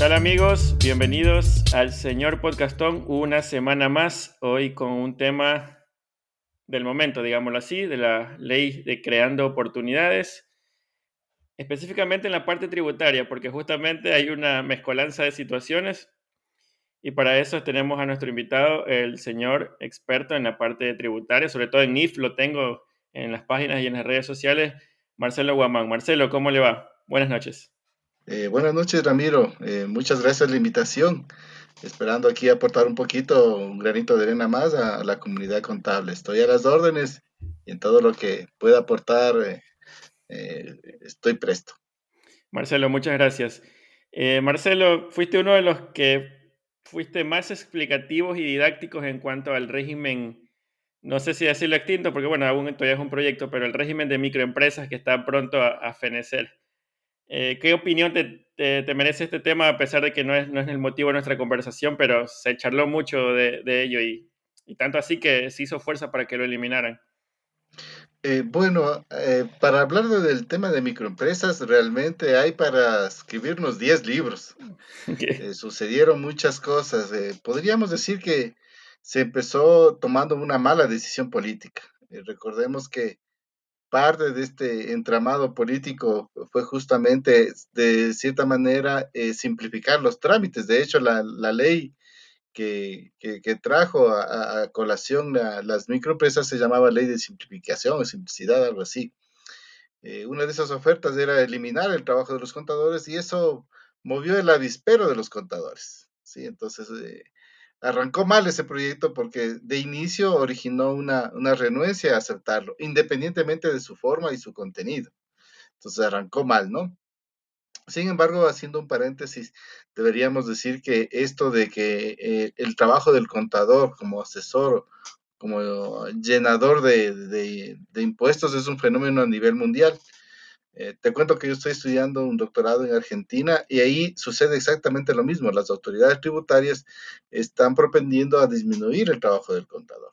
tal amigos? Bienvenidos al señor Podcastón una semana más, hoy con un tema del momento, digámoslo así, de la ley de creando oportunidades, específicamente en la parte tributaria, porque justamente hay una mezcolanza de situaciones y para eso tenemos a nuestro invitado, el señor experto en la parte tributaria, sobre todo en NIF, lo tengo en las páginas y en las redes sociales, Marcelo Guamán. Marcelo, ¿cómo le va? Buenas noches. Eh, buenas noches, Ramiro. Eh, muchas gracias por la invitación. Esperando aquí aportar un poquito, un granito de arena más a, la comunidad contable. Estoy a las órdenes y en todo lo que pueda aportar eh, estoy presto. Marcelo, muchas gracias. Marcelo, fuiste uno de los que fuiste más explicativos y didácticos en cuanto al régimen no sé si decirlo extinto, porque bueno, aún todavía es un proyecto, pero el régimen de microempresas que está pronto a, fenecer. Eh, ¿Qué opinión te, merece este tema, a pesar de que no es, no es el motivo de nuestra conversación, pero se charló mucho de, ello y, tanto así que se hizo fuerza para que lo eliminaran? Eh, bueno, eh, para hablar del tema de microempresas, realmente hay para escribirnos 10 libros. sucedieron muchas cosas. podríamos decir que se empezó tomando una mala decisión política. Eh, recordemos que parte de este entramado político fue justamente, de cierta manera, eh, simplificar los trámites. De hecho, la, ley que, trajo a, colación las microempresas se llamaba ley de simplificación o simplicidad, algo así. Eh, una de esas ofertas era eliminar el trabajo de los contadores y eso movió el avispero de los contadores. ¿sí? Entonces, arrancó mal ese proyecto porque de inicio originó una, renuencia a aceptarlo, independientemente de su forma y su contenido. Entonces arrancó mal, ¿no? Sin embargo, haciendo un paréntesis, deberíamos decir que esto de que eh, el trabajo del contador como asesor, como llenador de impuestos es un fenómeno a nivel mundial. Eh, te cuento que yo estoy estudiando un doctorado en Argentina y ahí sucede exactamente lo mismo. Las autoridades tributarias están propendiendo a disminuir el trabajo del contador.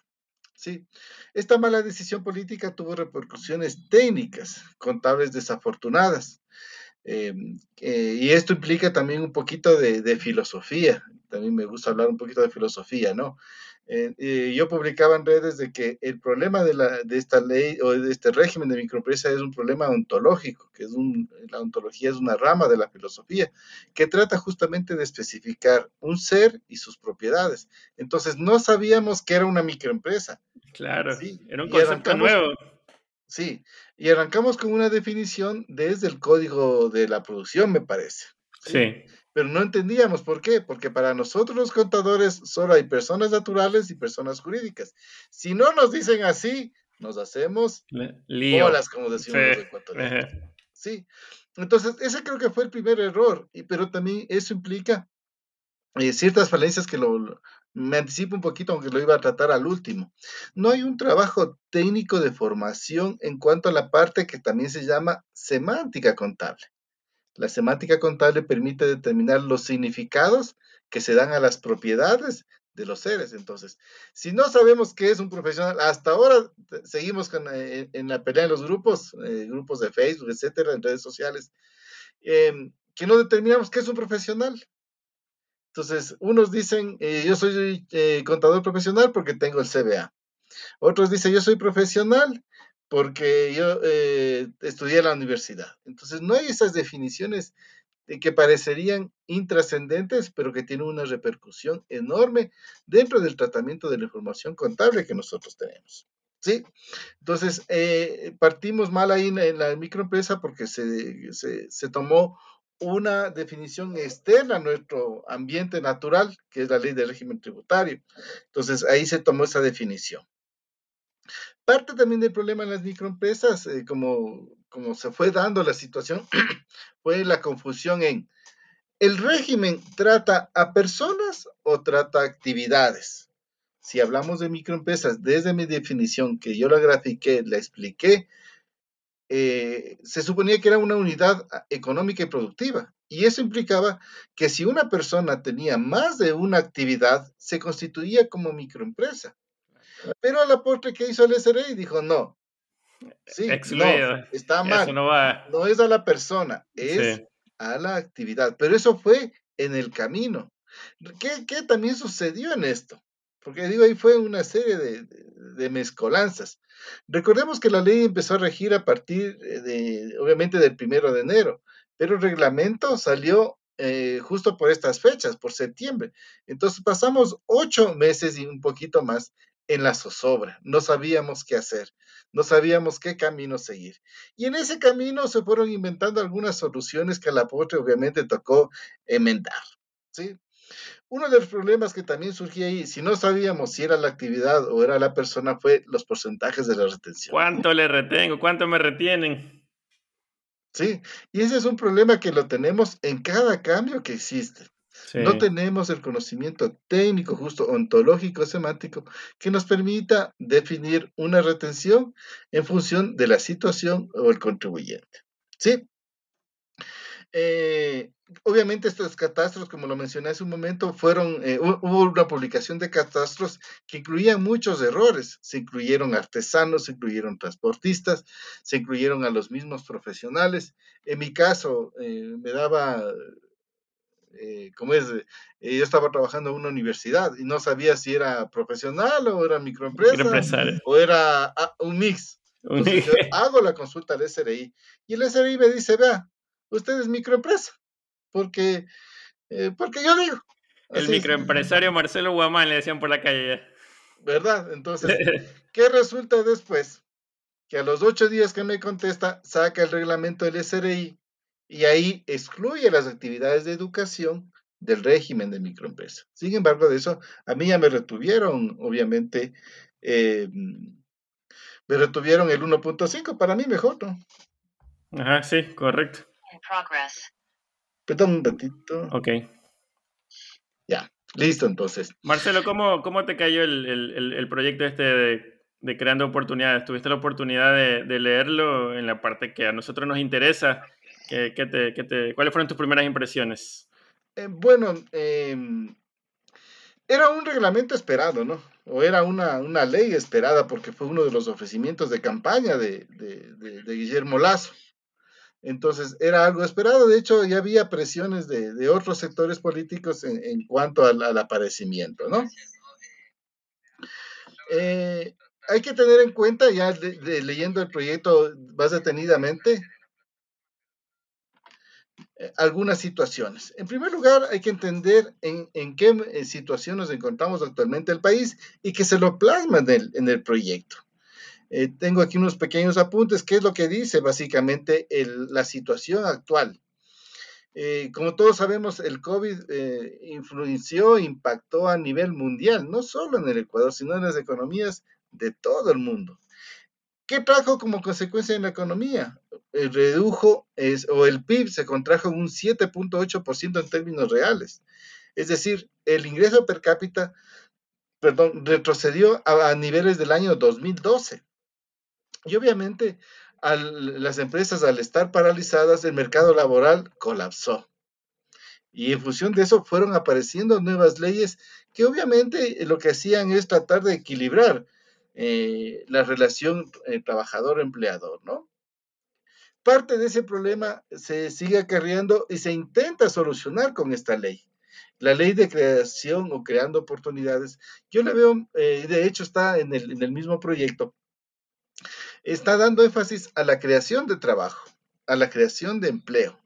Sí, esta mala decisión política tuvo repercusiones técnicas, contables desafortunadas. Eh, eh, y esto implica también un poquito de, de, filosofía. También me gusta hablar un poquito de filosofía, ¿no? Eh, yo publicaba en redes de que el problema de, la, de esta ley o de este régimen de microempresa es un problema ontológico, que es un, la ontología es una rama de la filosofía, que trata justamente de especificar un ser y sus propiedades. Entonces, no sabíamos que era una microempresa. Claro, era un concepto nuevo. Sí, y arrancamos con una definición desde el código de la producción, me parece. sí pero no entendíamos por qué, porque para nosotros los contadores solo hay personas naturales y personas jurídicas. Si no nos dicen así, nos hacemos bolas, como decimos los ecuatorianos. Sí, entonces ese creo que fue el primer error, pero también eso implica eh, ciertas falencias que lo, me anticipo un poquito, aunque lo iba a tratar al último. No hay un trabajo técnico de formación en cuanto a la parte que también se llama semántica contable. La semántica contable permite determinar los significados que se dan a las propiedades de los seres. Entonces, si no sabemos qué es un profesional, hasta ahora seguimos eh, en la pelea en los grupos, eh, grupos de Facebook, etcétera, en redes sociales, em, que no determinamos qué es un profesional. Entonces, unos dicen, eh, yo soy contador profesional porque tengo el CBA. Otros dicen, yo soy profesional porque yo eh, estudié en la universidad. Entonces, no hay esas definiciones de que parecerían intrascendentes, pero que tienen una repercusión enorme dentro del tratamiento de la información contable que nosotros tenemos. ¿Sí? Entonces, eh, partimos mal ahí en, la microempresa porque se, se, se tomó una definición externa a nuestro ambiente natural, que es la ley del régimen tributario. Entonces, ahí se tomó esa definición. Parte también del problema en las microempresas, eh, como, se fue dando la situación, fue la confusión en el régimen trata a personas o trata actividades. Si hablamos de microempresas, desde mi definición, que yo la grafiqué, la expliqué, eh, se suponía que era una unidad ah, económica y productiva. Y eso implicaba que si una persona tenía más de una actividad, se constituía como microempresa. Pero a la postre que hizo el SRI dijo no. Sí, no, está mal. No, es a la persona, es a la actividad. Pero eso fue en el camino. ¿Qué, ¿Qué, también sucedió en esto? Porque digo, ahí fue una serie de, de, mezcolanzas. Recordemos que la ley empezó a regir a partir de, obviamente, del primero de enero, pero el reglamento salió eh, justo por estas fechas, por septiembre. Entonces pasamos ocho meses y un poquito más en la zozobra. No sabíamos qué hacer, no sabíamos qué camino seguir. Y en ese camino se fueron inventando algunas soluciones que a la postre obviamente tocó enmendar. ¿sí? Uno de los problemas que también surgía ahí, si no sabíamos si era la actividad o era la persona, fue los porcentajes de la retención. ¿Cuánto le retengo? ¿Cuánto me retienen? Sí, y ese es un problema que lo tenemos en cada cambio que existe. No tenemos el conocimiento técnico, justo ontológico, semántico, que nos permita definir una retención en función de la situación o el contribuyente. ¿Sí? Eh, obviamente estos catastros, como lo mencioné hace un momento, fueron, eh, hubo una publicación de catastros que incluían muchos errores. Se incluyeron artesanos, se incluyeron transportistas, se incluyeron a los mismos profesionales. En mi caso, eh, me daba eh, como es, eh, yo estaba trabajando en una universidad y no sabía si era profesional o era microempresa o era ah, un mix. hago la consulta al SRI y el SRI me dice, vea, usted es microempresa, porque, eh, porque yo digo. El microempresario Marcelo Guamán le decían por la calle. ¿Verdad? Entonces, ¿qué resulta después? Que a los ocho días que me contesta, saca el reglamento del SRI y ahí excluye las actividades de educación del régimen de microempresa. Sin embargo, de eso a mí ya me retuvieron, obviamente, eh, me retuvieron el 1.5, para mí mejor, ¿no? Ajá, sí, correcto. Perdón un ratito. Ok. Ya, listo entonces. Marcelo, ¿cómo, cómo te cayó el, proyecto este de, de, Creando Oportunidades? ¿Tuviste la oportunidad de, de leerlo en la parte que a nosotros nos interesa? ¿Qué, te, te, ¿Cuáles fueron tus primeras impresiones? Eh, bueno, em, era un reglamento esperado, ¿no? O era una, ley esperada porque fue uno de los ofrecimientos de campaña de, Guillermo Lazo. Entonces, era algo esperado. De hecho, ya había presiones de, otros sectores políticos en, en cuanto al, aparecimiento, ¿no? Eh, hay que tener en cuenta, ya leyendo el proyecto más detenidamente, eh, algunas situaciones. En primer lugar, hay que entender en, qué eh, situación nos encontramos actualmente el país y que se lo plasma en el, proyecto. Eh, tengo aquí unos pequeños apuntes. ¿Qué es lo que dice básicamente la situación actual? como todos sabemos, el COVID influenció, impactó a nivel mundial, no solo en el Ecuador, sino en las economías de todo el mundo. ¿Qué trajo como consecuencia en la economía? El redujo o el PIB se contrajo un 7.8% en términos reales. Es decir, el ingreso per cápita, retrocedió a, niveles del año 2012. Y obviamente las empresas al estar paralizadas, el mercado laboral colapsó. Y en función de eso fueron apareciendo nuevas leyes que obviamente lo que hacían es tratar de equilibrar eh, la relación eh, trabajador-empleador, ¿no? Parte de ese problema se sigue acarreando y se intenta solucionar con esta ley. La ley de creación o creando oportunidades, yo la veo, eh, de hecho está en el, mismo proyecto, está dando énfasis a la creación de trabajo, a la creación de empleo.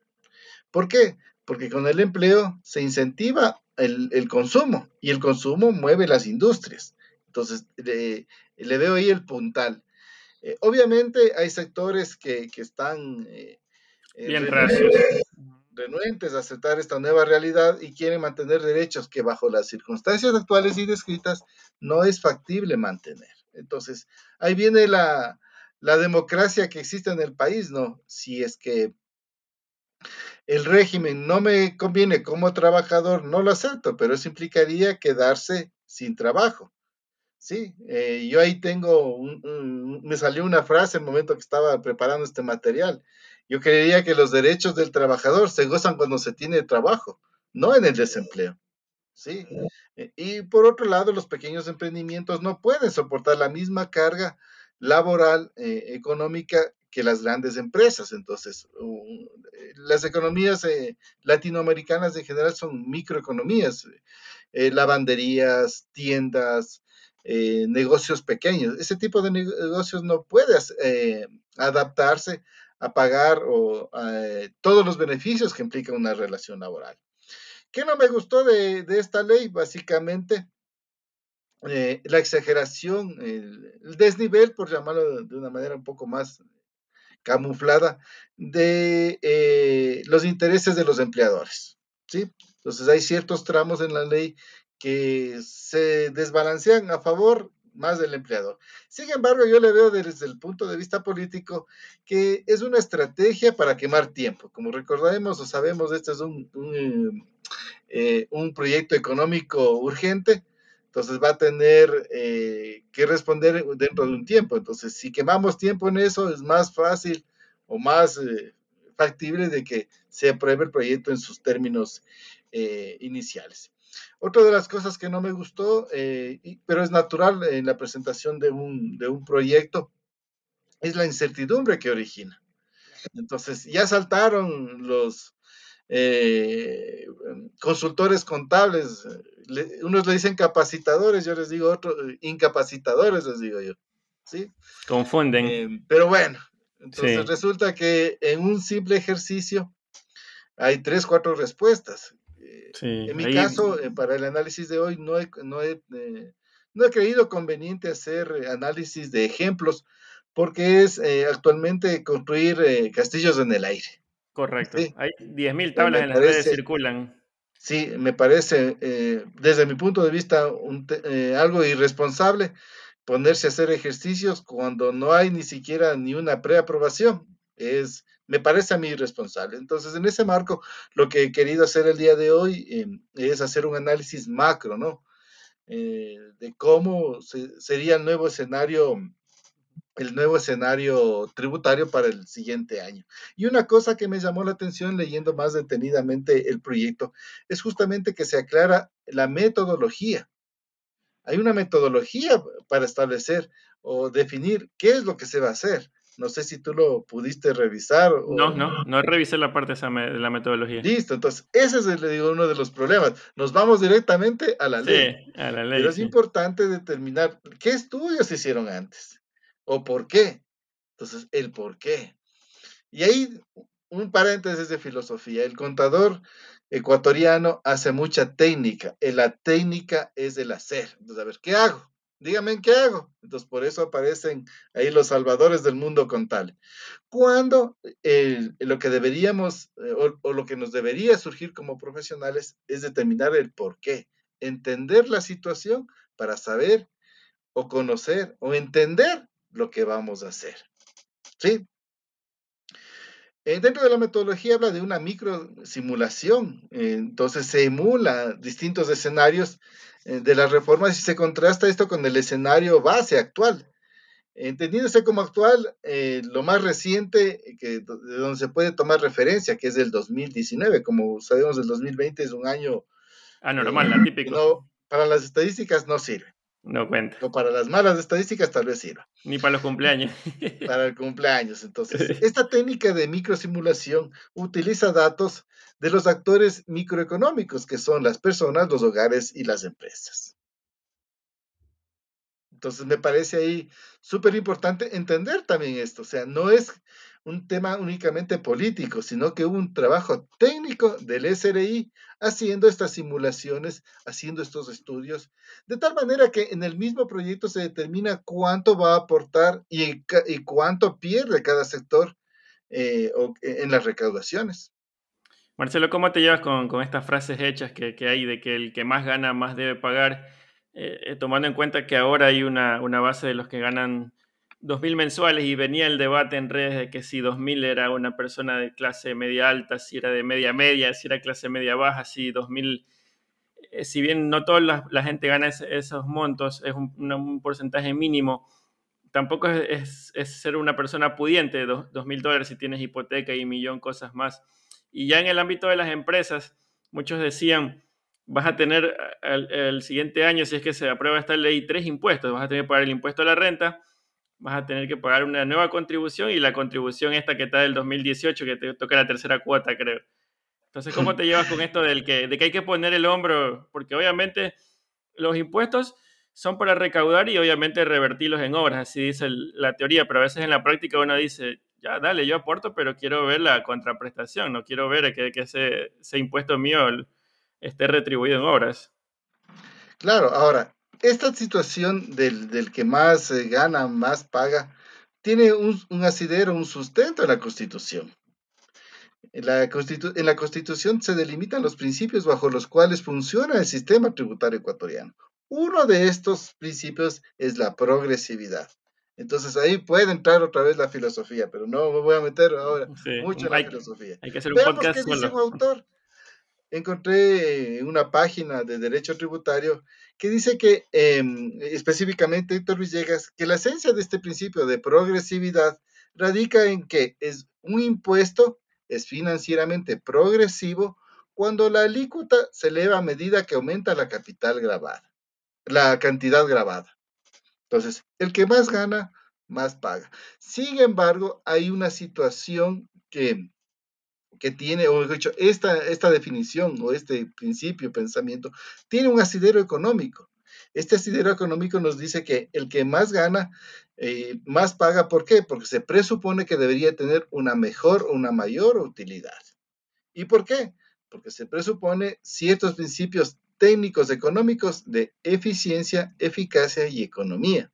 ¿Por qué? Porque con el empleo se incentiva el, el consumo y el consumo mueve las industrias. Entonces, le, veo ahí el puntal. Eh, obviamente hay sectores que, están eh, eh, Bien renuentes, a aceptar esta nueva realidad y quieren mantener derechos que bajo las circunstancias actuales y descritas no es factible mantener. Entonces, ahí viene la, la democracia que existe en el país, ¿no? Si es que el régimen no me conviene como trabajador, no lo acepto, pero eso implicaría quedarse sin trabajo. Sí, eh, yo ahí tengo, me salió una frase en el momento que estaba preparando este material. Yo creería que los derechos del trabajador se gozan cuando se tiene trabajo, no en el desempleo. Sí. Eh, y por otro lado, los pequeños emprendimientos no pueden soportar la misma carga laboral, eh, económica que las grandes empresas. Entonces, las economías eh, latinoamericanas en general son microeconomías, lavanderías, tiendas, negocios pequeños. Ese tipo de negocios no puede adaptarse a pagar o, todos los beneficios que implica una relación laboral. ¿Qué no me gustó de, esta ley? Básicamente, eh, la exageración, el, desnivel, por llamarlo de una manera un poco más camuflada, de eh, los intereses de los empleadores. ¿sí? Entonces hay ciertos tramos en la ley que se desbalancean a favor más del empleador. Sin embargo, yo le veo desde el punto de vista político que es una estrategia para quemar tiempo. Como recordaremos o sabemos, este es un, eh, un, proyecto económico urgente, entonces va a tener eh, que responder dentro de un tiempo. Entonces, si quemamos tiempo en eso, es más fácil o más eh, factible de que se apruebe el proyecto en sus términos iniciales. Otra de las cosas que no me gustó, eh, pero es natural en la presentación de un, de un proyecto, es la incertidumbre que origina. Entonces, ya saltaron los eh, consultores contables, unos le dicen capacitadores, yo les digo otros, incapacitadores, les digo yo. ¿sí? Confunden. Eh, pero bueno, entonces resulta que en un simple ejercicio hay tres, cuatro respuestas en mi caso, eh, para el análisis de hoy, no he, no, he, eh, no he creído conveniente hacer análisis de ejemplos porque es eh, actualmente construir castillos en el aire. Correcto. Hay 10.000 tablas en las redes circulan. Sí, me parece, desde mi punto de vista, algo irresponsable ponerse a hacer ejercicios cuando no hay ni siquiera ni una preaprobación. Es me parece a mí irresponsable. Entonces, en ese marco, lo que he querido hacer el día de hoy em, es hacer un análisis macro, ¿no? Eh, de cómo sería el nuevo escenario el nuevo escenario tributario para el siguiente año. Y una cosa que me llamó la atención leyendo más detenidamente el proyecto es justamente que se aclara la metodología. Hay una metodología para establecer o definir qué es lo que se va a hacer. No sé si tú lo pudiste revisar. No, no, no revisé la parte de la metodología. Listo, entonces ese es le digo, uno de los problemas. Nos vamos directamente a la ley. Sí, a la ley. Pero es importante determinar qué estudios se hicieron antes o por qué. Entonces, el por qué. Y ahí un paréntesis de filosofía. El contador ecuatoriano hace mucha técnica. La técnica es el hacer. Entonces, a ver, ¿qué hago? Dígame qué hago. Entonces, por eso aparecen ahí los salvadores del mundo contable. Cuando lo que deberíamos eh, o, lo que nos debería surgir como profesionales es determinar el por qué, entender la situación para saber o conocer o entender lo que vamos a hacer. ¿Sí? Eh, dentro de la metodología habla de una micro simulación, entonces se emula distintos escenarios eh, de las reformas y se contrasta esto con el escenario base actual. Entendiéndose como actual, eh, lo más reciente que, de donde se puede tomar referencia, que es del 2019, como sabemos, el 2020 es un año anormal, atípico. para las estadísticas no sirve. No cuenta. O para las malas estadísticas tal vez sirva. Ni para los cumpleaños. para el cumpleaños. Entonces, esta técnica de microsimulación utiliza datos de los actores microeconómicos, que son las personas, los hogares y las empresas. Entonces, me parece ahí súper importante entender también esto. O sea, no es un tema únicamente político, sino que hubo un trabajo técnico del SRI haciendo estas simulaciones, haciendo estos estudios, de tal manera que en el mismo proyecto se determina cuánto va a aportar y, cuánto pierde cada sector eh, en las recaudaciones. Marcelo, ¿cómo te llevas con, estas frases hechas que, hay de que el que más gana más debe pagar, eh, eh, tomando en cuenta que ahora hay una, una base de los que ganan 2.000 mensuales y venía el debate en redes de que si 2.000 era una persona de clase media alta, si era de media media, si era clase media baja, si 2.000, eh, si bien no toda la, gente gana esos montos, es un, porcentaje mínimo, tampoco es, ser una persona pudiente, 2.000 dólares si tienes hipoteca y millón cosas más. Y ya en el ámbito de las empresas, muchos decían, vas a tener el, el siguiente año, si es que se aprueba esta ley, tres impuestos, vas a tener que pagar el impuesto a la renta, vas a tener que pagar una nueva contribución y la contribución esta que está del 2018, que te toca la tercera cuota, creo. Entonces, ¿cómo te llevas con esto del que, de que hay que poner el hombro? Porque obviamente los impuestos son para recaudar y obviamente revertirlos en obras, así dice la teoría, pero a veces en la práctica uno dice, ya, dale, yo aporto, pero quiero ver la contraprestación, no quiero ver que, que ese, ese impuesto mío esté retribuido en obras. Claro, ahora, esta situación del, que más eh, gana, más paga, tiene un, asidero, un sustento en la Constitución. En la, en la Constitución se delimitan los principios bajo los cuales funciona el sistema tributario ecuatoriano. Uno de estos principios es la progresividad. Entonces ahí puede entrar otra vez la filosofía, pero no me voy a meter ahora mucho en la filosofía. Hay que hacer un podcast qué dice un autor. Encontré en una página de derecho tributario que dice que em, específicamente Héctor Villegas, que la esencia de este principio de progresividad radica en que es un impuesto es financieramente progresivo cuando la alícuota se eleva a medida que aumenta la capital grabada, la cantidad grabada. Entonces, el que más gana, más paga. Sin embargo, hay una situación que que tiene, o dicho, esta, esta definición o este principio, pensamiento, tiene un asidero económico. Este asidero económico nos dice que el que más gana, eh, más paga. ¿Por qué? Porque se presupone que debería tener una mejor o una mayor utilidad. ¿Y por qué? Porque se presupone ciertos principios técnicos económicos de eficiencia, eficacia y economía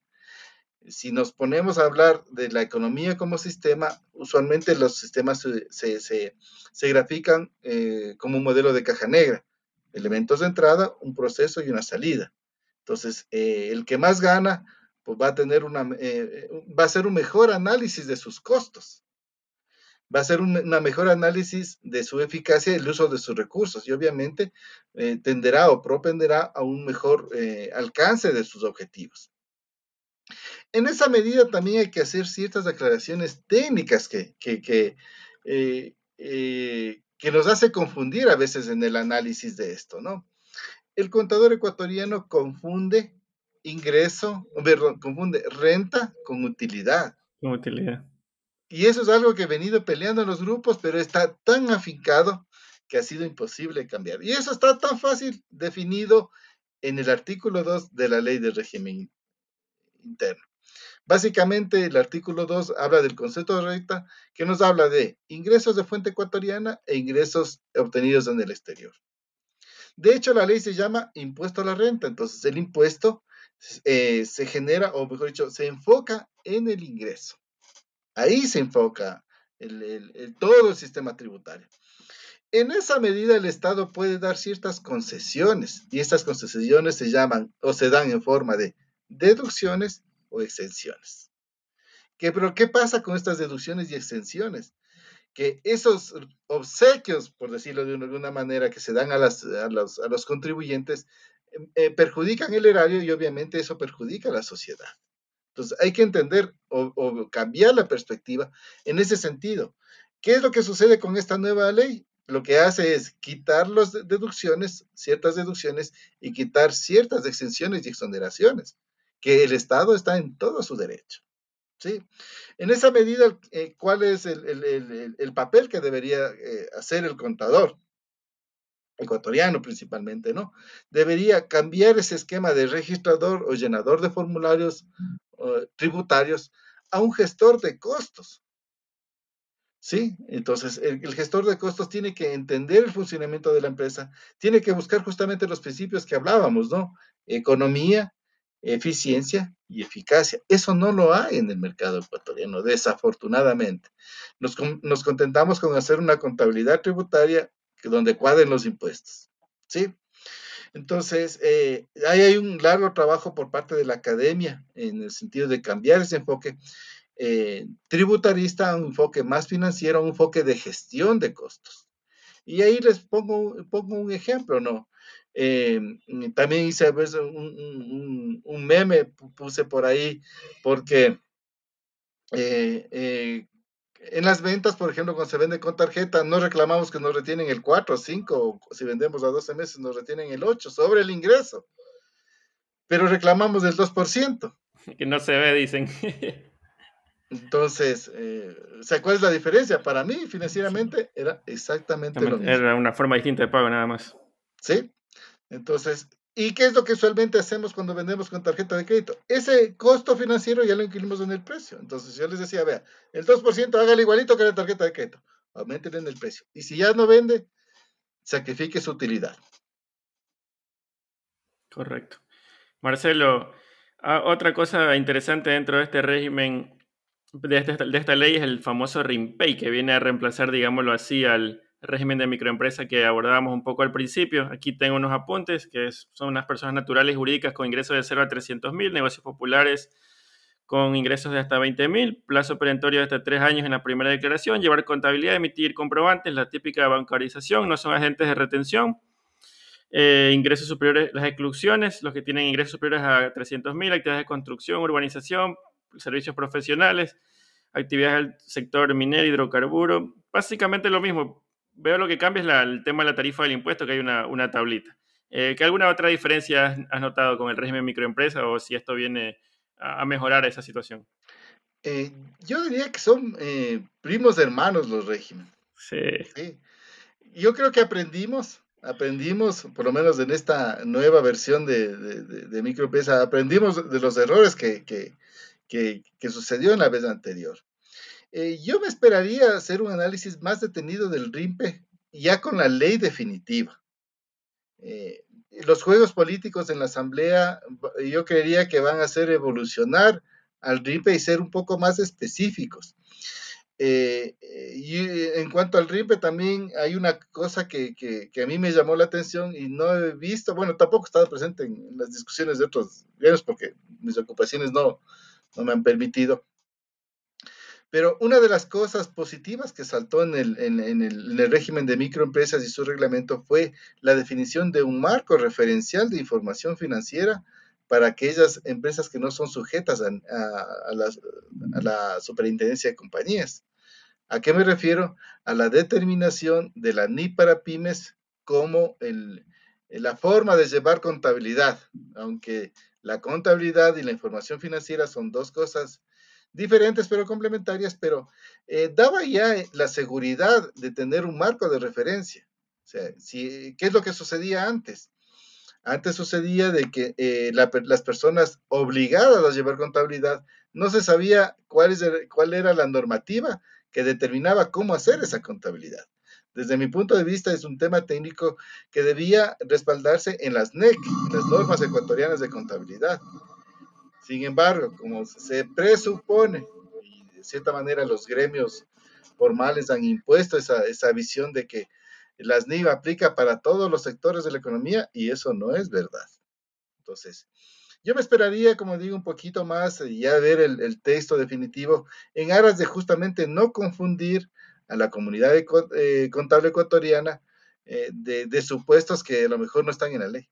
si nos ponemos a hablar de la economía como sistema, usualmente los sistemas se, grafican eh, como un modelo de caja negra. Elementos de entrada, un proceso y una salida. Entonces, eh, el que más gana, pues va a tener una, eh, va a ser un mejor análisis de sus costos. Va a ser un mejor análisis de su eficacia y el uso de sus recursos. Y obviamente tenderá o propenderá a un mejor alcance de sus objetivos. En esa medida también hay que hacer ciertas aclaraciones técnicas que, que, eh, eh, que, nos hace confundir a veces en el análisis de esto, ¿no? El contador ecuatoriano confunde ingreso, perdón, confunde renta con utilidad. Con utilidad. Y eso es algo que he venido peleando en los grupos, pero está tan afincado que ha sido imposible cambiar. Y eso está tan fácil definido en el artículo 2 de la ley de régimen interno. Básicamente, el artículo 2 habla del concepto de renta, que nos habla de ingresos de fuente ecuatoriana e ingresos obtenidos en el exterior. De hecho, la ley se llama impuesto a la renta, entonces el impuesto eh, se genera, o mejor dicho, se enfoca en el ingreso. Ahí se enfoca todo el sistema tributario. En esa medida el Estado puede dar ciertas concesiones y estas concesiones se llaman o se dan en forma de deducciones o exenciones. ¿Qué, pero ¿qué pasa con estas deducciones y exenciones? Que esos obsequios, por decirlo de alguna manera, que se dan a, los, contribuyentes, em, eh, perjudican el erario y obviamente eso perjudica a la sociedad. Entonces hay que entender o, o cambiar la perspectiva en ese sentido. ¿Qué es lo que sucede con esta nueva ley? lo que hace es quitar las deducciones, ciertas deducciones, y quitar ciertas exenciones y exoneraciones que el Estado está en todo su derecho. ¿sí? En esa medida, eh, ¿cuál es el, papel que debería eh, hacer el contador? ecuatoriano principalmente, ¿no? Debería cambiar ese esquema de registrador o llenador de formularios tributarios a un gestor de costos. ¿Sí? Entonces, el, el, gestor de costos tiene que entender el funcionamiento de la empresa, tiene que buscar justamente los principios que hablábamos, ¿no? Economía, eficiencia y eficacia. Eso no lo hay en el mercado ecuatoriano, desafortunadamente. Nos, contentamos con hacer una contabilidad tributaria donde cuadren los impuestos. ¿Sí? Entonces, eh, ahí hay un largo trabajo por parte de la academia en el sentido de cambiar ese enfoque eh, tributarista a un enfoque más financiero, a un enfoque de gestión de costos. Y ahí les pongo, pongo un ejemplo, ¿no? Eh, también hice un, un, meme, puse por ahí, porque eh, eh, en las ventas, por ejemplo, cuando se vende con tarjeta, no reclamamos que nos retienen el 4 o 5, si vendemos a 12 meses nos retienen el 8 sobre el ingreso, pero reclamamos el 2%. Que no se ve, dicen. Entonces, eh, ¿cuál es la diferencia? Para mí, financieramente, era exactamente lo mismo. Era una forma distinta de pago, nada más. Sí. Entonces, ¿y qué es lo que usualmente hacemos cuando vendemos con tarjeta de crédito? Ese costo financiero ya lo incluimos en el precio. Entonces, yo les decía, vea, el 2% hágale igualito que la tarjeta de crédito. Aumenten en el precio. Y si ya no vende, sacrifique su utilidad. Correcto. Marcelo, ah, otra cosa interesante dentro de este régimen este, de, esta ley es el famoso RIMPEI, que viene a reemplazar, digámoslo así, al régimen de microempresa que abordábamos un poco al principio. Aquí tengo unos apuntes, que son unas personas naturales jurídicas con ingresos de 0 a 300 mil, negocios populares con ingresos de hasta 20 mil, plazo perentorio de hasta 3 años en la primera declaración, llevar contabilidad, emitir comprobantes, la típica bancarización, no son agentes de retención, eh, ingresos superiores, las exclusiones, los que tienen ingresos superiores a 300 mil, actividades de construcción, urbanización, servicios profesionales, actividades del sector minero, hidrocarburo, básicamente lo mismo. Veo lo que cambia es el tema de la tarifa del impuesto, que hay una, tablita. Eh, ¿Qué alguna otra diferencia has notado con el régimen microempresa o si esto viene a, mejorar esa situación? Eh, yo diría que son eh, primos hermanos los regímenes. Sí. sí. Yo creo que aprendimos, aprendimos, por lo menos en esta nueva versión de, de, microempresa, aprendimos de los errores que, que, sucedió en la vez anterior. Eh, yo me esperaría hacer un análisis más detenido del RIMPE ya con la ley definitiva. Eh, los juegos políticos en la Asamblea, yo creería que van a hacer evolucionar al RIMPE y ser un poco más específicos. Eh, y en cuanto al RIMPE, también hay una cosa que, que, a mí me llamó la atención y no he visto, bueno, tampoco he estado presente en las discusiones de otros gremios porque mis ocupaciones no, no me han permitido. Pero una de las cosas positivas que saltó en el, en, el, régimen de microempresas y su reglamento fue la definición de un marco referencial de información financiera para aquellas empresas que no son sujetas a, a la superintendencia de compañías. ¿A qué me refiero? A la determinación de la NI para pymes como el, la forma de llevar contabilidad, aunque la contabilidad y la información financiera son dos cosas diferentes pero complementarias, pero eh, daba ya la seguridad de tener un marco de referencia. O sea, ¿qué es lo que sucedía antes? Antes sucedía de que eh, las personas obligadas a llevar contabilidad no se sabía cuál, es cuál era la normativa que determinaba cómo hacer esa contabilidad desde mi punto de vista, es un tema técnico que debía respaldarse en las NEC, las normas ecuatorianas de contabilidad. Sin embargo, como se presupone, y de cierta manera los gremios formales han impuesto esa, esa visión de que las NIV aplica para todos los sectores de la economía y eso no es verdad. Entonces, yo me esperaría, como digo, un poquito más y ya ver el, el, texto definitivo en aras de justamente no confundir a la comunidad eh, contable ecuatoriana eh, de, supuestos que a lo mejor no están en la ley.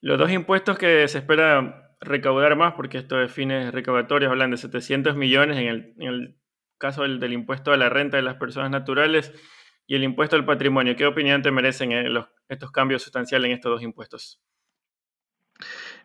Los dos impuestos que se espera recaudar más, porque esto de fines recaudatorios hablan de 700 millones en el, caso del, impuesto a la renta de las personas naturales y el impuesto al patrimonio. ¿Qué opinión te merecen eh, estos cambios sustanciales en estos dos impuestos?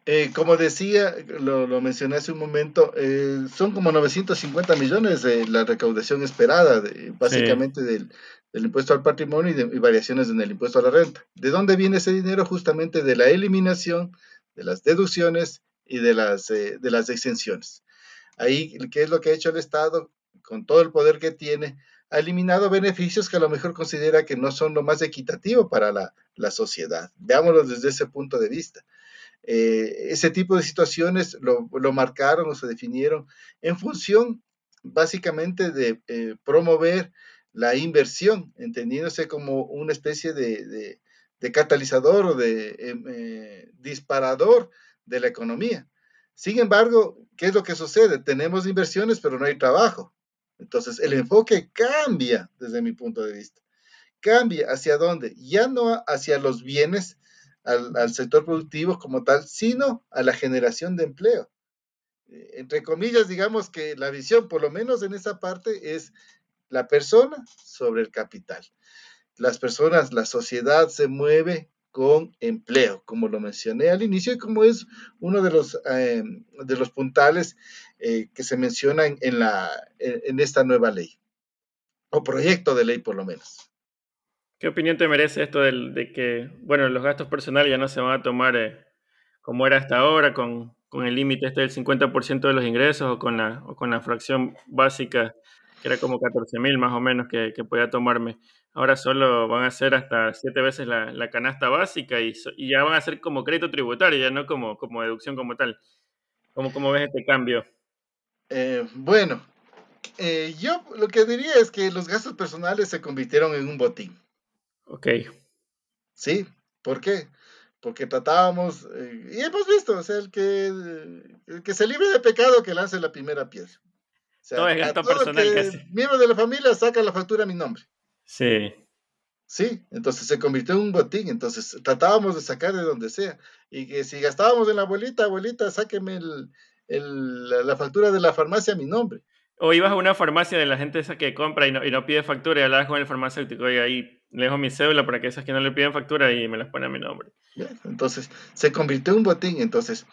Eh, como decía, lo, mencioné hace un momento, eh, son como 950 millones de la recaudación esperada, básicamente del, impuesto al patrimonio y, de, variaciones en el impuesto a la renta. ¿De dónde viene ese dinero? Justamente de la eliminación de las deducciones y de las, eh, de las exenciones. Ahí, ¿qué es lo que ha hecho el Estado? Con todo el poder que tiene, ha eliminado beneficios que a lo mejor considera que no son lo más equitativo para la, la sociedad. Veámoslo desde ese punto de vista. Eh, ese tipo de situaciones lo, marcaron o se definieron en función básicamente de eh, promover la inversión, entendiéndose como una especie de, catalizador o de em, disparador de la economía. Sin embargo, ¿qué es lo que sucede? Tenemos inversiones, pero no hay trabajo. Entonces, el enfoque cambia desde mi punto de vista. Cambia hacia dónde? Ya no hacia los bienes, al, sector productivo como tal, sino a la generación de empleo. Eh, entre comillas, digamos que la visión, por lo menos en esa parte, es la persona sobre el capital. Las personas, la sociedad se mueve con empleo, como lo mencioné al inicio y como es uno de los, eh, de los puntales eh, que se mencionan en, la, en esta nueva ley, o proyecto de ley por lo menos. ¿Qué opinión te merece esto de que, bueno, los gastos personales ya no se van a tomar eh, como era hasta ahora, con, con el límite este del 50% de los ingresos o con, la, con la fracción básica, que era como 14 mil más o menos que, que podía tomarme? Ahora solo van a ser hasta siete veces la, la canasta básica y, y, ya van a ser como crédito tributario, ya no como, como deducción como tal. ¿Cómo, cómo ves este cambio? Eh, bueno, eh, yo lo que diría es que los gastos personales se convirtieron en un botín. Ok. Sí, ¿por qué? Porque tratábamos, eh, y hemos visto, o sea, el que, el que se libre de pecado que lance la primera piedra. O sea, todo es gasto personal casi. Miembro de la familia saca la factura a mi nombre. Sí. Sí, entonces se convirtió en un botín, entonces tratábamos de sacar de donde sea. Y que si gastábamos en la abuelita, abuelita, sáqueme el, la, factura de la farmacia a mi nombre. O ibas a una farmacia de la gente esa que compra y no, y no pide factura y hablabas con el farmacéutico y ahí le dejo mi cédula para que esas que no le piden factura y me las pone a mi nombre. Entonces se convirtió en un botín. Entonces,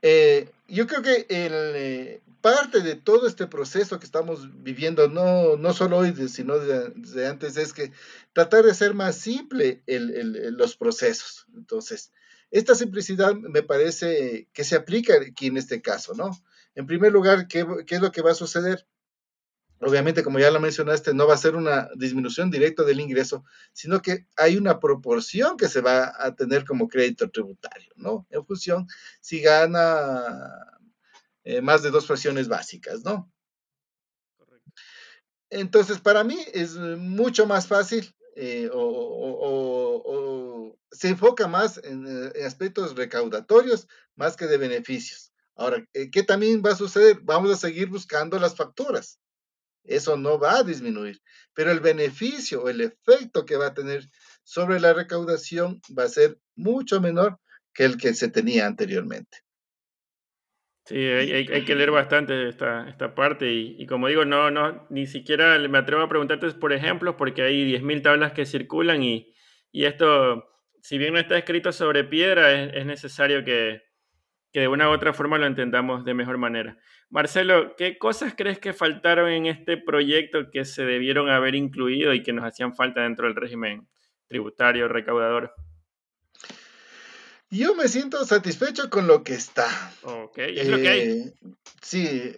eh, yo creo que el, eh, parte de todo este proceso que estamos viviendo, no, no solo hoy, sino desde, antes, es que tratar de hacer más simple los procesos. Entonces, esta simplicidad me parece que se aplica aquí en este caso, ¿no? En primer lugar, ¿qué, qué es lo que va a suceder? Obviamente, como ya lo mencionaste, no va a ser una disminución directa del ingreso, sino que hay una proporción que se va a tener como crédito tributario, ¿no? En función si gana eh, más de dos fracciones básicas, ¿no? Entonces, para mí es mucho más fácil eh, o, se enfoca más en, eh, en, aspectos recaudatorios más que de beneficios. Ahora, ¿qué también va a suceder? Vamos a seguir buscando las facturas. Eso no va a disminuir, pero el beneficio o el efecto que va a tener sobre la recaudación va a ser mucho menor que el que se tenía anteriormente. Sí, hay, que leer bastante esta, esta parte y, como digo, no, no, ni siquiera me atrevo a preguntarte por ejemplos porque hay 10.000 tablas que circulan y, esto, si bien no está escrito sobre piedra, es, necesario que, de una u otra forma lo entendamos de mejor manera. Marcelo, ¿qué cosas crees que faltaron en este proyecto que se debieron haber incluido y que nos hacían falta dentro del régimen tributario recaudador? Yo me siento satisfecho con lo que está. Ok, es lo que hay. Eh, sí,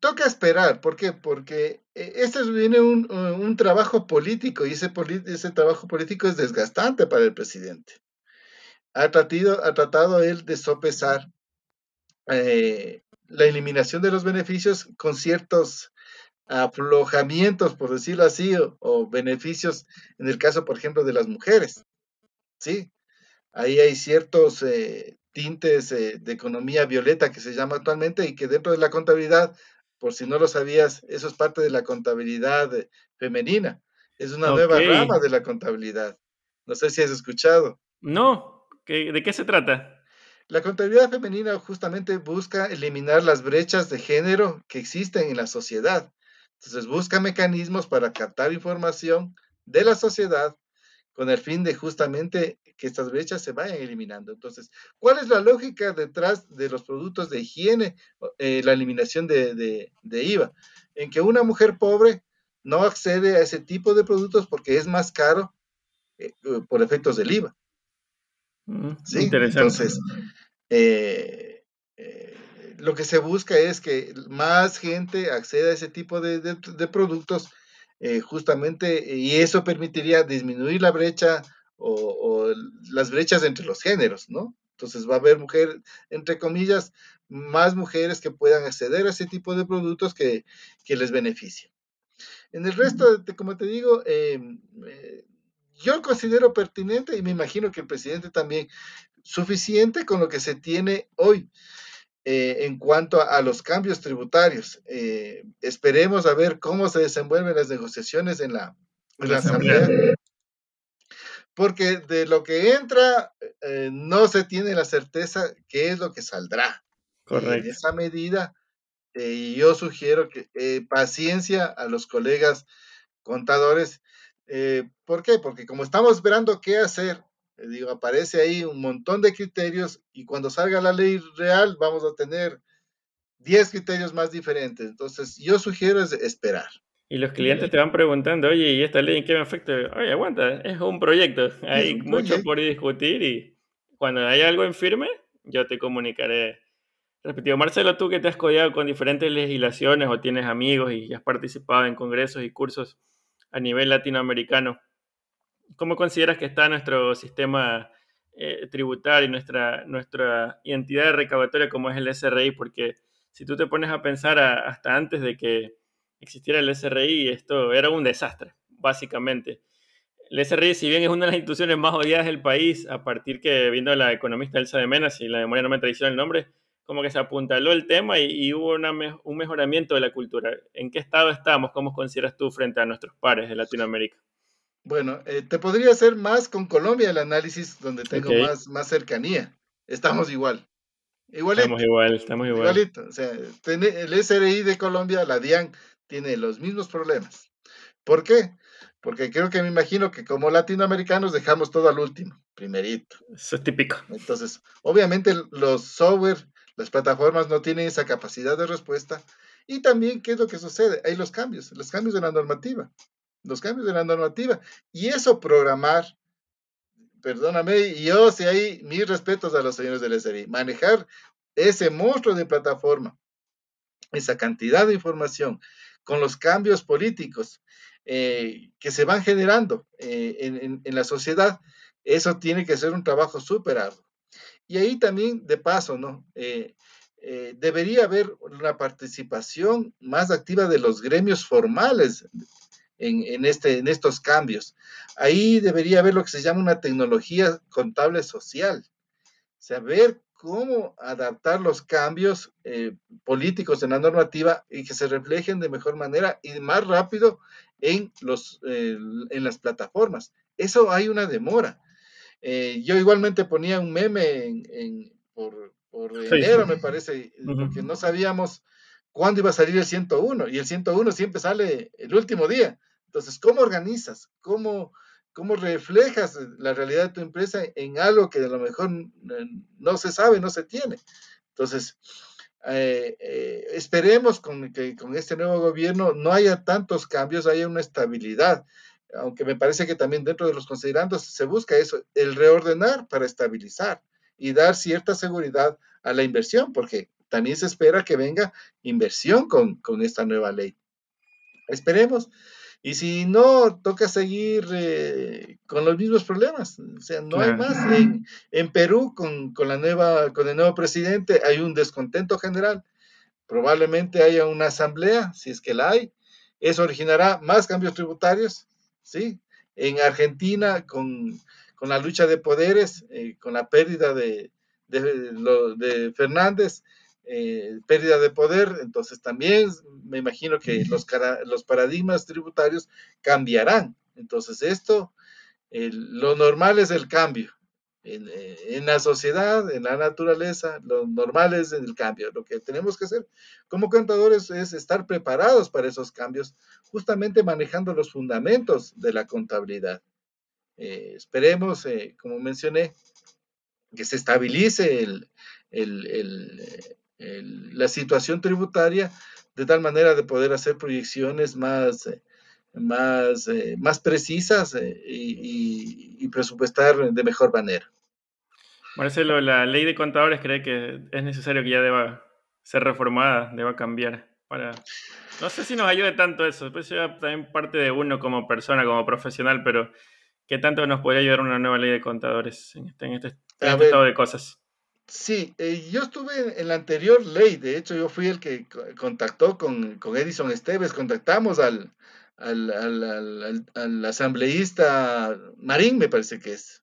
toca esperar. ¿Por qué? Porque este viene un, un trabajo político y ese, ese trabajo político es desgastante para el presidente. Ha tratado, ha tratado él de sopesar eh, la eliminación de los beneficios con ciertos aflojamientos, por decirlo así, o, o, beneficios en el caso, por ejemplo, de las mujeres. ¿Sí? Ahí hay ciertos eh, tintes eh, de economía violeta que se llama actualmente y que dentro de la contabilidad, por si no lo sabías, eso es parte de la contabilidad eh, femenina. Es una nueva rama de la contabilidad. No sé si has escuchado. No, ¿de qué se trata? La contabilidad femenina justamente busca eliminar las brechas de género que existen en la sociedad. Entonces busca mecanismos para captar información de la sociedad con el fin de justamente que estas brechas se vayan eliminando. Entonces, ¿cuál es la lógica detrás de los productos de higiene, eh, la eliminación de, IVA? En que una mujer pobre no accede a ese tipo de productos porque es más caro eh, por efectos del IVA. Mm, ¿Sí? Interesante. Entonces, eh, lo que se busca es que más gente acceda a ese tipo de, de productos justamente, y eso permitiría disminuir la brecha o, las brechas entre los géneros, ¿no? Entonces va a haber mujeres, entre comillas, más mujeres que puedan acceder a ese tipo de productos que, les beneficien. En el resto, de, como te digo, em, eh, yo considero pertinente y me imagino que el presidente también, suficiente con lo que se tiene hoy. Eh, en cuanto a, los cambios tributarios. Eh, esperemos a ver cómo se desenvuelven las negociaciones en la, en la Asamblea porque de lo que entra eh, no se tiene la certeza qué es lo que saldrá. Correcto. En esa medida, eh, yo sugiero que eh, paciencia a los colegas contadores. ¿Por qué? Porque como estamos esperando qué hacer digo, aparece ahí un montón de criterios y cuando salga la ley real vamos a tener 10 criterios más diferentes. Entonces, yo sugiero esperar. Y los clientes te van preguntando, oye, ¿y esta ley en qué me afecta? Oye, aguanta, es un proyecto. Hay mucho por discutir y cuando haya algo en firme, yo te comunicaré. Repetido, Marcelo, tú que te has codiado con diferentes legislaciones o tienes amigos y has participado en congresos y cursos a nivel latinoamericano, ¿cómo consideras que está nuestro sistema eh, tributario y nuestra, nuestra identidad recaudatoria como es el SRI? Porque si tú te pones a pensar hasta antes de que existiera el SRI, esto era un desastre, básicamente. El SRI, si bien es una de las instituciones más odiadas del país, a partir que, viendo la economista Elsa de Mena, si la memoria no me traiciona el nombre, como que se apuntaló el tema y, hubo un mejoramiento de la cultura. ¿En qué estado estamos? ¿Cómo consideras tú frente a nuestros pares de Latinoamérica? Bueno, eh, te podría hacer más con Colombia el análisis donde tengo más, más cercanía. Estamos igual. Igualito. Estamos igual, estamos igual. Igualito. O sea, el SRI de Colombia, la DIAN, tiene los mismos problemas. ¿Por qué? Porque creo que me imagino que como latinoamericanos dejamos todo al último, primerito. Eso es típico. Entonces, obviamente los software, las plataformas no tienen esa capacidad de respuesta. Y también, ¿qué es lo que sucede? Hay los cambios, los cambios de la normativa. Los cambios de la normativa. Y eso programar, perdóname, y yo si hay mis respetos a los señores del SRI, manejar ese monstruo de plataforma, esa cantidad de información, con los cambios políticos eh, que se van generando eh, en, la sociedad, eso tiene que ser un trabajo súper arduo. Y ahí también, de paso, ¿no? Eh, debería haber una participación más activa de los gremios formales en, este, en estos cambios. Ahí debería haber lo que se llama una tecnología contable social. Saber cómo adaptar los cambios eh, políticos en la normativa y que se reflejen de mejor manera y más rápido en, los, eh, en las plataformas. Eso hay una demora. Eh, yo igualmente ponía un meme en, por, enero, me parece, porque no sabíamos cuándo iba a salir el 101 y el 101 siempre sale el último día. Entonces, ¿cómo organizas? ¿Cómo, cómo reflejas la realidad de tu empresa en algo que a lo mejor no se sabe, no se tiene. Entonces, eh, eh, esperemos con, que con este nuevo gobierno no haya tantos cambios, haya una estabilidad, aunque me parece que también dentro de los considerandos se busca eso, el reordenar para estabilizar y dar cierta seguridad a la inversión, porque también se espera que venga inversión con, con esta nueva ley. Esperemos. Y si no, toca seguir eh, con los mismos problemas. O sea, no hay más. En, Perú, con, la nueva, con el nuevo presidente, hay un descontento general. Probablemente haya una asamblea, si es que la hay. Eso originará más cambios tributarios, ¿sí? En Argentina, con, la lucha de poderes, eh, con la pérdida de, de Fernández, eh, pérdida de poder, entonces también me imagino que los, los paradigmas tributarios cambiarán. Entonces esto, lo normal es el cambio. Eh, en, la sociedad, en la naturaleza, lo normal es el cambio. Lo que tenemos que hacer como contadores es estar preparados para esos cambios, justamente manejando los fundamentos de la contabilidad. Eh, esperemos, como mencioné, que se estabilice el, la situación tributaria de tal manera de poder hacer proyecciones más, eh, más, eh, más precisas eh, y, presupuestar de mejor manera. Marcelo, la ley de contadores cree que es necesario que ya deba ser reformada, deba cambiar para... No sé si nos ayude tanto eso, pues ya también parte de uno como persona, como profesional, pero ¿qué tanto nos podría ayudar una nueva ley de contadores en este, en este, este estado de cosas? Sí, eh, yo estuve en la anterior ley, de hecho yo fui el que contactó con, Edison Esteves, contactamos al, al, asambleísta Marín, me parece que es,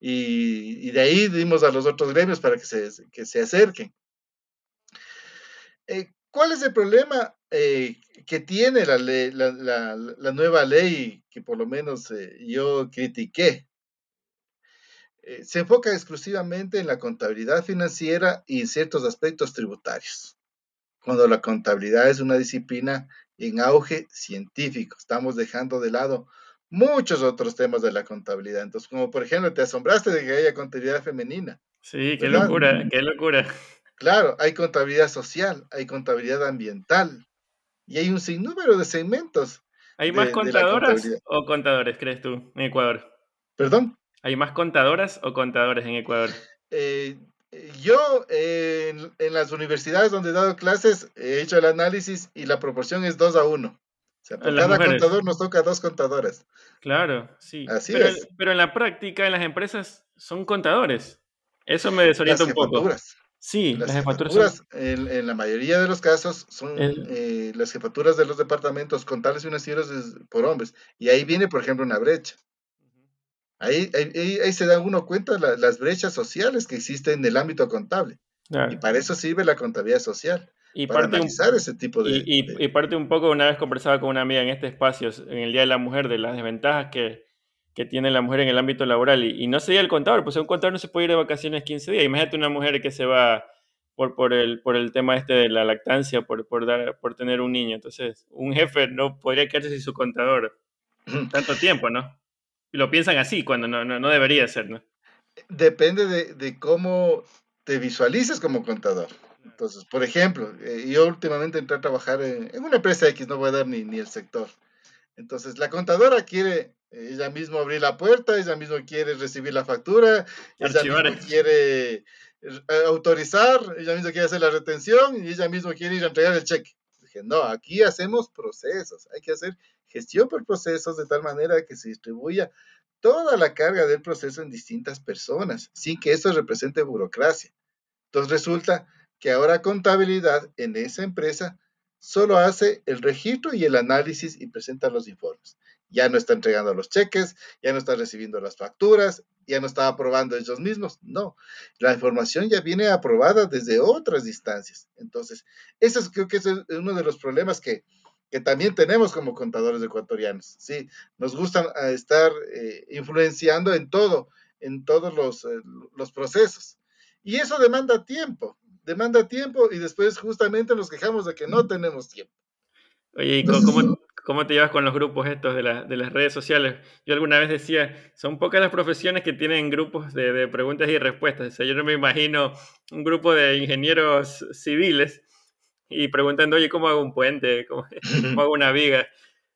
y, de ahí dimos a los otros gremios para que se, se acerquen. Eh, ¿Cuál es el problema eh, que tiene la, la, nueva ley que por lo menos yo critiqué? Eh, se enfoca exclusivamente en la contabilidad financiera y ciertos aspectos tributarios, cuando la contabilidad es una disciplina en auge científico. Estamos dejando de lado muchos otros temas de la contabilidad. Entonces, como por ejemplo, te asombraste de que haya contabilidad femenina. Sí, qué locura, qué locura. Claro, hay contabilidad social, hay contabilidad ambiental y hay un sinnúmero de segmentos. ¿Hay más contadoras o contadores, crees tú, en Ecuador? ¿Perdón? ¿Hay más contadoras o contadores en Ecuador? Eh, yo en, las universidades donde he dado clases he hecho el análisis y la proporción es 2 a 1. O sea, por cada contador nos toca dos contadoras. Claro, sí. Así pero, es. Pero en la práctica, en las empresas, son contadores. Eso me desorienta un poco. Sí, las, jefaturas, en, la mayoría de los casos son eh, las jefaturas de los departamentos contables financieros por hombres. Y ahí viene, por ejemplo, una brecha. Ahí, ahí, se da uno cuenta de las brechas sociales que existen en el ámbito contable. Y para eso sirve la contabilidad social. Y para analizar ese tipo de y, parte un poco, una vez conversaba con una amiga en este espacio, en el Día de la Mujer, de las desventajas que, que tiene la mujer en el ámbito laboral. Y, no sería el contador, pues un contador no se puede ir de vacaciones 15 días. Imagínate una mujer que se va por, por, el, por el tema este de la lactancia, por, por, dar, por tener un niño. Entonces, un jefe no podría quedarse sin su contador tanto tiempo, ¿no? Lo piensan así, cuando no, no, debería ser, ¿no? Depende de, cómo te visualices como contador. Entonces, por ejemplo, eh, yo últimamente entré a trabajar en, una empresa X, no voy a dar ni, ni el sector. Entonces, la contadora quiere ella misma abrir la puerta, ella misma quiere recibir la factura, ella misma quiere eh, autorizar, ella misma quiere hacer la retención y ella misma quiere ir a entregar el cheque. Dije, no, aquí hacemos procesos, hay que hacer gestión por procesos de tal manera que se distribuya toda la carga del proceso en distintas personas, sin que eso represente burocracia. Entonces resulta que ahora contabilidad en esa empresa solo hace el registro y el análisis y presenta los informes. Ya no está entregando los cheques, ya no está recibiendo las facturas, ya no está aprobando ellos mismos. No, la información ya viene aprobada desde otras instancias. Entonces, eso creo que es uno de los problemas que, que también tenemos como contadores ecuatorianos. Sí, nos gustan ah, estar eh, influenciando en todo, en todos los, eh, los, procesos. Y eso demanda tiempo, demanda tiempo y después justamente nos quejamos de que no tenemos tiempo. Oye, ¿y cómo, cómo, te llevas con los grupos estos de, de, las redes sociales? Yo alguna vez decía, son pocas las profesiones que tienen grupos de, de preguntas y respuestas. O sea, yo no me imagino un grupo de ingenieros civiles y preguntando, oye, ¿cómo hago un puente? ¿Cómo, hago una viga?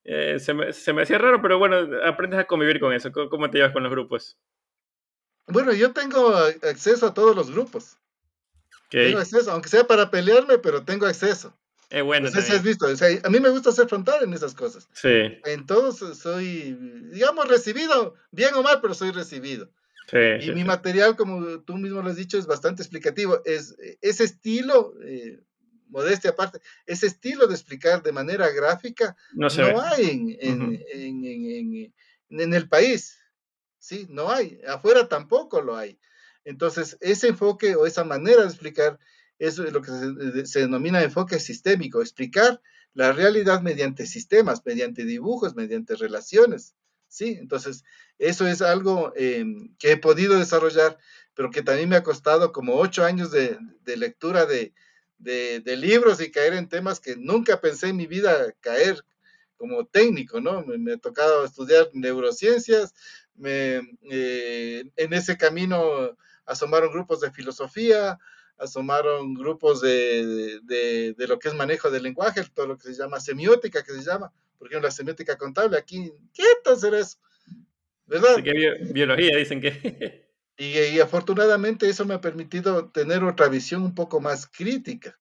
Eh, se, me, se, me, hacía raro, pero bueno, aprendes a convivir con eso. ¿Cómo, te llevas con los grupos? Bueno, yo tengo acceso a todos los grupos. Tengo acceso, aunque sea para pelearme, pero tengo acceso. Es bueno. No sé si has visto, a mí me gusta ser frontal en esas cosas. Sí. En todos soy, digamos, recibido, bien o mal, pero soy recibido. Sí, y mi material, como tú mismo lo has dicho, es bastante explicativo. Es ese estilo, eh, modestia aparte, ese estilo de explicar de manera gráfica no, hay en, en, el país. Sí, no hay. Afuera tampoco lo hay. Entonces, ese enfoque o esa manera de explicar eso es lo que se, denomina enfoque sistémico, explicar la realidad mediante sistemas, mediante dibujos, mediante relaciones. ¿sí? Entonces, eso es algo em, que he podido desarrollar, pero que también me ha costado como ocho años de, lectura de, libros y caer en temas que nunca pensé en mi vida caer como técnico, ¿no? Me, ha tocado estudiar neurociencias, me, eh, en ese camino asomaron grupos de filosofía, asomaron grupos de, de, lo que es manejo del lenguaje, todo lo que se llama semiótica, que se llama, por ejemplo, la semiótica contable, aquí, ¿qué hacer eso? ¿Verdad? que biología dicen que... y, afortunadamente eso me ha permitido tener otra visión un poco más crítica.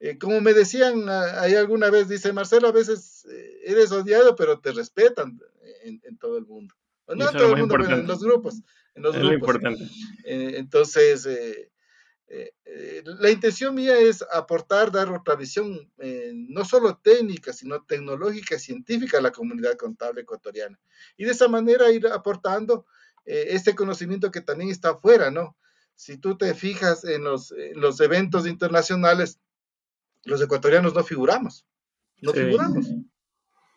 Eh, como me decían ahí alguna vez, dice Marcelo, a veces eh, eres odiado, pero te respetan en, todo el mundo. No en todo el mundo, pero en los grupos. En los grupos. importante. Eh, entonces, eh, eh, la intención mía es aportar, dar otra visión, eh, no solo técnica, sino tecnológica y científica a la comunidad contable ecuatoriana. Y de esa manera ir aportando este conocimiento que también está afuera, ¿no? Si tú te fijas en los, los eventos internacionales, los ecuatorianos no figuramos, no figuramos,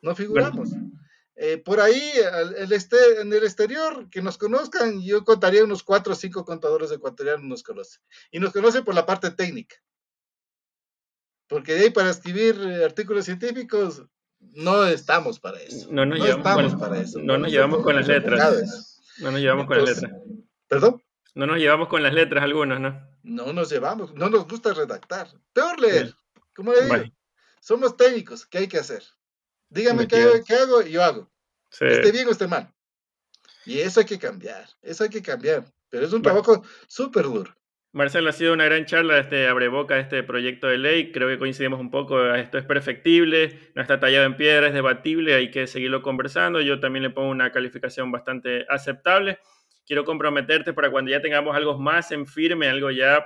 no figuramos. Eh, por ahí, el este, en el exterior, que nos conozcan, yo contaría unos cuatro o cinco contadores ecuatorianos nos conocen. Y nos conocen por la parte técnica. Porque de ahí para escribir eh, artículos científicos, no estamos para eso. No nos llevamos para eso. No, nos llevamos con las letras. No nos llevamos con las letras. ¿Perdón? No nos llevamos con las letras algunos, ¿no? No nos llevamos, no nos gusta redactar. Peor leer. Como le digo, somos técnicos, ¿qué hay que hacer? Dígame qué, hago y yo hago. Esté bien o esté mal. Y eso hay que cambiar, eso hay que cambiar. Pero es un trabajo súper duro. Marcelo, ha sido una gran charla, este boca este proyecto de ley. Creo que coincidimos un poco. Esto es perfectible, no está tallado en piedra, es debatible, hay que seguirlo conversando. Yo también le pongo una calificación bastante aceptable. Quiero comprometerte para cuando ya tengamos algo más en firme, algo ya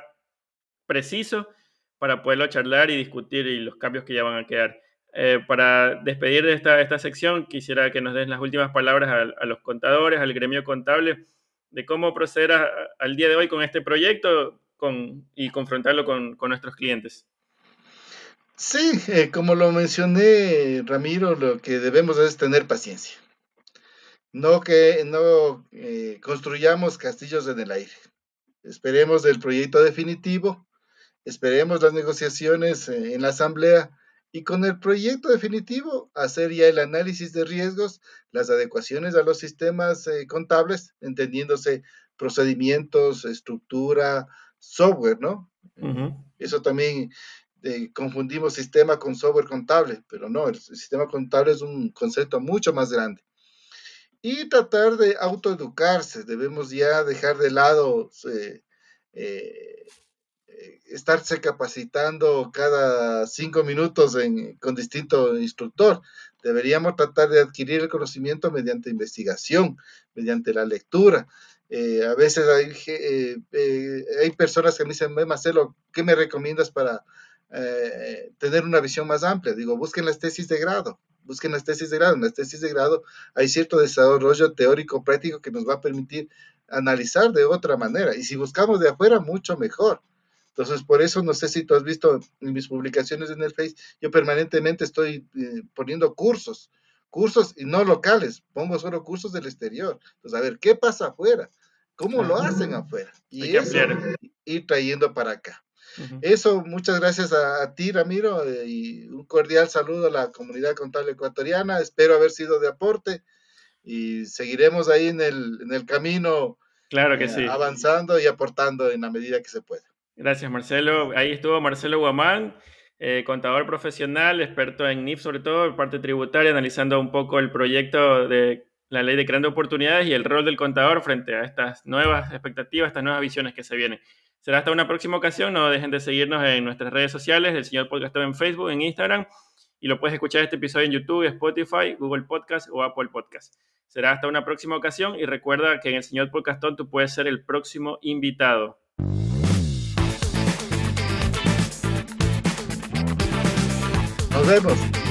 preciso, para poderlo charlar y discutir y los cambios que ya van a quedar. Eh, para despedir de esta, esta sección, quisiera que nos den las últimas palabras a, los contadores, al gremio contable, de cómo proceder al día de hoy con este proyecto con, y confrontarlo con, con nuestros clientes. Sí, eh, como lo mencioné, Ramiro, lo que debemos es tener paciencia. No que no eh, construyamos castillos en el aire. Esperemos el proyecto definitivo, esperemos las negociaciones en la asamblea y con el proyecto definitivo hacer ya el análisis de riesgos, las adecuaciones a los sistemas eh, contables, entendiéndose procedimientos, estructura, software, ¿no? Eso también eh, confundimos sistema con software contable, pero no, el, sistema contable es un concepto mucho más grande. Y tratar de autoeducarse, debemos ya dejar de lado eh, estarse capacitando cada cinco minutos con distinto instructor. Deberíamos tratar de adquirir el conocimiento mediante investigación, mediante la lectura. Eh, a veces hay, eh, eh, hay, personas que me dicen, Marcelo, ¿qué me recomiendas para tener una visión más amplia? Digo, busquen las tesis de grado, busquen las tesis de grado. En las tesis de grado hay cierto desarrollo teórico práctico que nos va a permitir analizar de otra manera. Y si buscamos de afuera, mucho mejor. Entonces, por eso, no sé si tú has visto en mis publicaciones en el Face, yo permanentemente estoy eh, poniendo cursos, cursos y no locales, pongo solo cursos del exterior. Entonces, a ver, ¿qué pasa afuera? ¿Cómo lo hacen afuera? Y eso, ir trayendo para acá. Eso, muchas gracias a, ti, Ramiro, eh, y un cordial saludo a la comunidad contable ecuatoriana. Espero haber sido de aporte y seguiremos ahí en el, en el camino. Claro que eh, sí. Avanzando y aportando en la medida que se pueda. Gracias, Marcelo. Ahí estuvo Marcelo Guamán, eh, contador profesional, experto en NIF, sobre todo, parte tributaria, analizando un poco el proyecto de la ley de creando oportunidades y el rol del contador frente a estas nuevas expectativas, estas nuevas visiones que se vienen. Será hasta una próxima ocasión. No dejen de seguirnos en nuestras redes sociales, el señor Podcast en Facebook, en Instagram, y lo puedes escuchar este episodio en YouTube, Spotify, Google Podcast o Apple Podcast. Será hasta una próxima ocasión y recuerda que en el señor Podcastón tú puedes ser el próximo invitado. Nos vemos.